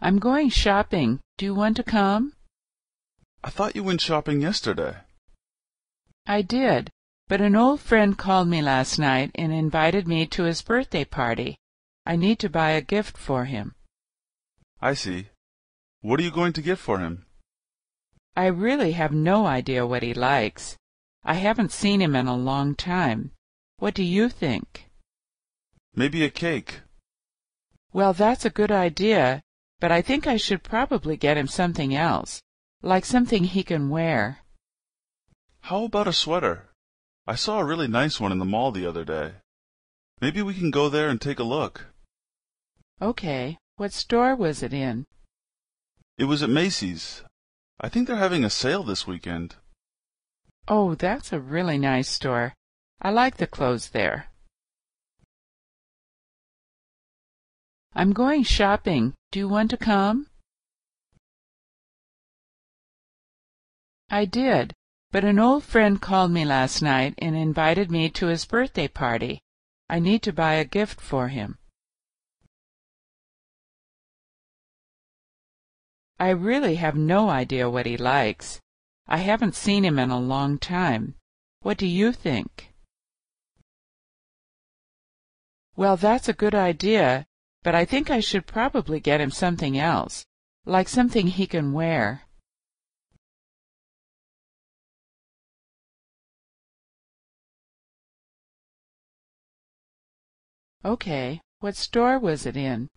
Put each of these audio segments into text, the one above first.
I'm going shopping. Do you want to come? I thought you went shopping yesterday. I did, but an old friend called me last night and invited me to his birthday party. I need to buy a gift for him. I see. What are you going to get for him? I really have no idea what he likes. I haven't seen him in a long time. What do you think? Maybe a cake. Well, that's a good idea, but I think I should probably get him something else, like something he can wear. How about a sweater? I saw a really nice one in the mall the other day. Maybe we can go there and take a look. Okay. What store was it in? It was at Macy's. I think they're having a sale this weekend. Oh, that's a really nice store. I like the clothes there. I'm going shopping. Do you want to come? I did, but an old friend called me last night and invited me to his birthday party. I need to buy a gift for him. I really have no idea what he likes. I haven't seen him in a long time. What do you think? Well, that's a good idea, but I think I should probably get him something else, like something he can wear. Okay, what store was it in?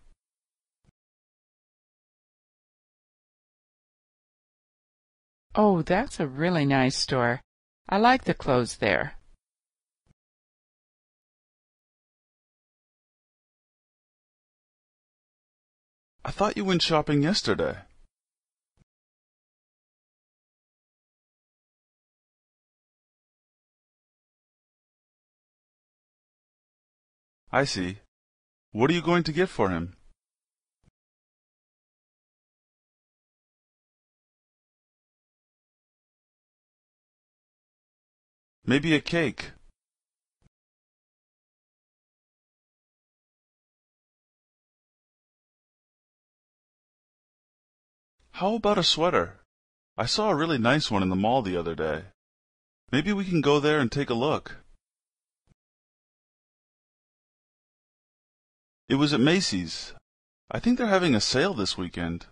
Oh, that's a really nice store. I like the clothes there. I thought you went shopping yesterday. I see. What are you going to get for him? Maybe a cake. How about a sweater? I saw a really nice one in the mall the other day. Maybe we can go there and take a look. It was at Macy's. I think they're having a sale this weekend.